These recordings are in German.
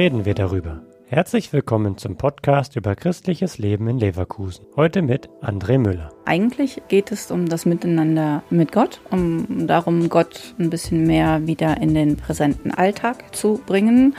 reden wir darüber. Herzlich willkommen zum Podcast über christliches Leben in Leverkusen. Heute mit André Müller. Eigentlich geht es um das Miteinander mit Gott, um darum, Gott ein bisschen mehr wieder in den präsenten Alltag zu bringen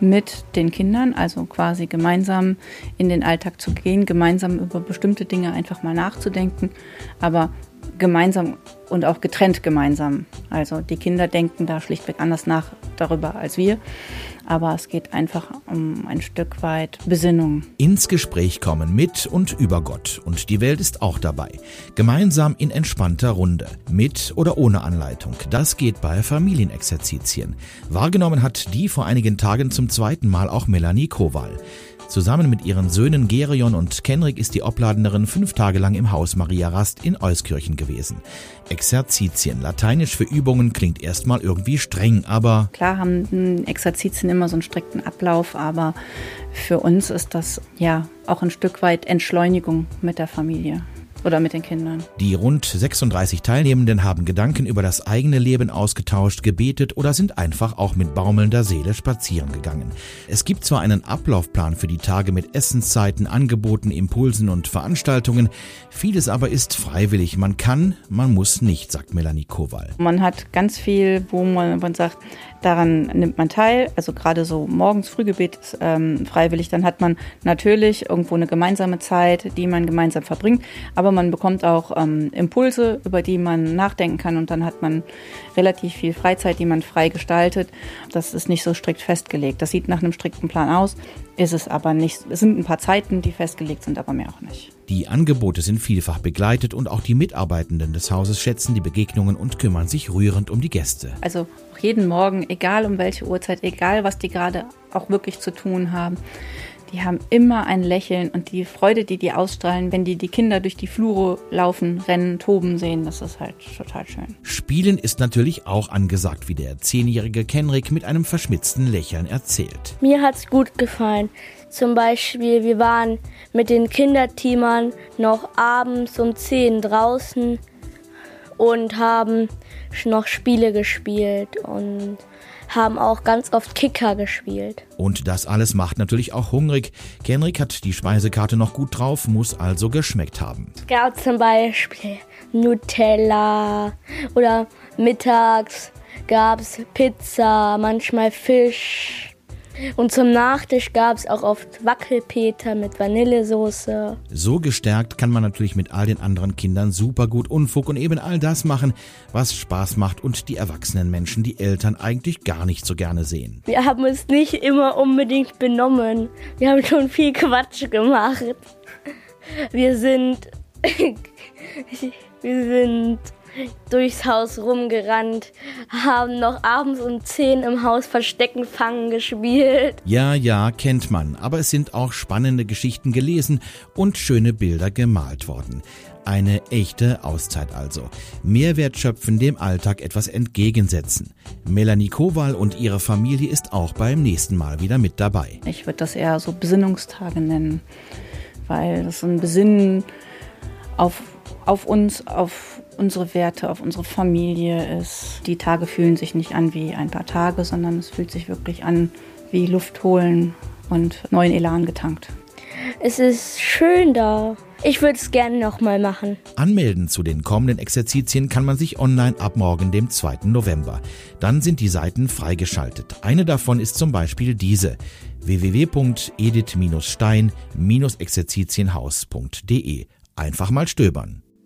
mit den Kindern, also quasi gemeinsam in den Alltag zu gehen, gemeinsam über bestimmte Dinge einfach mal nachzudenken, aber gemeinsam und auch getrennt gemeinsam. Also die Kinder denken da schlichtweg anders nach darüber als wir aber es geht einfach um ein Stück weit Besinnung. Ins Gespräch kommen mit und über Gott und die Welt ist auch dabei. Gemeinsam in entspannter Runde, mit oder ohne Anleitung. Das geht bei Familienexerzitien. Wahrgenommen hat die vor einigen Tagen zum zweiten Mal auch Melanie Kowal. Zusammen mit ihren Söhnen Gerion und Kenrik ist die Obladenerin fünf Tage lang im Haus Maria Rast in Euskirchen gewesen. Exerzitien, lateinisch für Übungen, klingt erstmal irgendwie streng, aber... Klar haben Exerzitien immer so einen strikten Ablauf, aber für uns ist das ja auch ein Stück weit Entschleunigung mit der Familie oder mit den Kindern. Die rund 36 Teilnehmenden haben Gedanken über das eigene Leben ausgetauscht, gebetet oder sind einfach auch mit baumelnder Seele spazieren gegangen. Es gibt zwar einen Ablaufplan für die Tage mit Essenszeiten, Angeboten, Impulsen und Veranstaltungen, vieles aber ist freiwillig. Man kann, man muss nicht, sagt Melanie Kowal. Man hat ganz viel, wo man, man sagt, daran nimmt man teil. Also gerade so morgens Frühgebet ist ähm, freiwillig. Dann hat man natürlich irgendwo eine gemeinsame Zeit, die man gemeinsam verbringt. Aber man bekommt auch ähm, Impulse, über die man nachdenken kann. Und dann hat man relativ viel Freizeit, die man frei gestaltet. Das ist nicht so strikt festgelegt. Das sieht nach einem strikten Plan aus, ist es aber nicht. Es sind ein paar Zeiten, die festgelegt sind, aber mehr auch nicht. Die Angebote sind vielfach begleitet und auch die Mitarbeitenden des Hauses schätzen die Begegnungen und kümmern sich rührend um die Gäste. Also jeden Morgen, egal um welche Uhrzeit, egal was die gerade auch wirklich zu tun haben, die haben immer ein Lächeln und die Freude, die die ausstrahlen, wenn die die Kinder durch die Flure laufen, rennen, toben sehen, das ist halt total schön. Spielen ist natürlich auch angesagt, wie der zehnjährige Kenrik mit einem verschmitzten Lächeln erzählt. Mir hat's gut gefallen. Zum Beispiel, wir waren mit den Kinderteamern noch abends um 10 draußen und haben noch Spiele gespielt und haben auch ganz oft Kicker gespielt. Und das alles macht natürlich auch hungrig. Kenrik hat die Speisekarte noch gut drauf, muss also geschmeckt haben. Es gab zum Beispiel Nutella oder mittags gab es Pizza, manchmal Fisch. Und zum Nachtisch gab es auch oft Wackelpeter mit Vanillesoße. So gestärkt kann man natürlich mit all den anderen Kindern super gut Unfug und eben all das machen, was Spaß macht und die erwachsenen Menschen, die Eltern eigentlich gar nicht so gerne sehen. Wir haben uns nicht immer unbedingt benommen. Wir haben schon viel Quatsch gemacht. Wir sind. wir sind durchs Haus rumgerannt, haben noch abends um 10 im Haus Verstecken fangen gespielt. Ja, ja, kennt man, aber es sind auch spannende Geschichten gelesen und schöne Bilder gemalt worden. Eine echte Auszeit also. Mehrwert schöpfen, dem Alltag etwas entgegensetzen. Melanie Kowal und ihre Familie ist auch beim nächsten Mal wieder mit dabei. Ich würde das eher so Besinnungstage nennen, weil das ein Besinnen auf, auf uns, auf unsere Werte, auf unsere Familie ist. Die Tage fühlen sich nicht an wie ein paar Tage, sondern es fühlt sich wirklich an wie Luft holen und neuen Elan getankt. Es ist schön da. Ich würde es gerne nochmal machen. Anmelden zu den kommenden Exerzitien kann man sich online ab morgen, dem 2. November. Dann sind die Seiten freigeschaltet. Eine davon ist zum Beispiel diese www.edith-stein-exerzitienhaus.de. Einfach mal stöbern.